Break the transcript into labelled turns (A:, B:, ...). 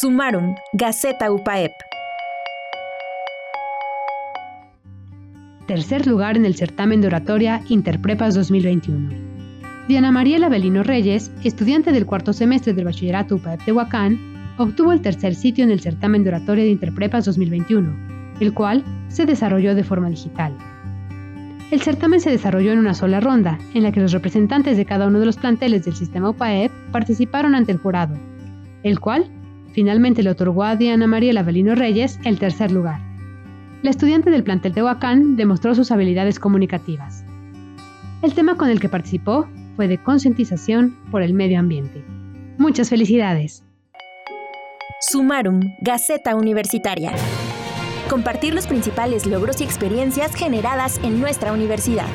A: Sumaron, Gaceta UPAEP.
B: Tercer lugar en el certamen de oratoria Interprepas 2021. Diana Mariela Belino Reyes, estudiante del cuarto semestre del Bachillerato UPAEP de Huacán, obtuvo el tercer sitio en el certamen de oratoria de Interprepas 2021, el cual se desarrolló de forma digital. El certamen se desarrolló en una sola ronda, en la que los representantes de cada uno de los planteles del sistema UPAEP participaron ante el jurado, el cual Finalmente le otorgó a Diana María Avelino Reyes el tercer lugar. La estudiante del plantel Tehuacán demostró sus habilidades comunicativas. El tema con el que participó fue de concientización por el medio ambiente. Muchas felicidades.
A: Sumarum, Gaceta Universitaria. Compartir los principales logros y experiencias generadas en nuestra universidad.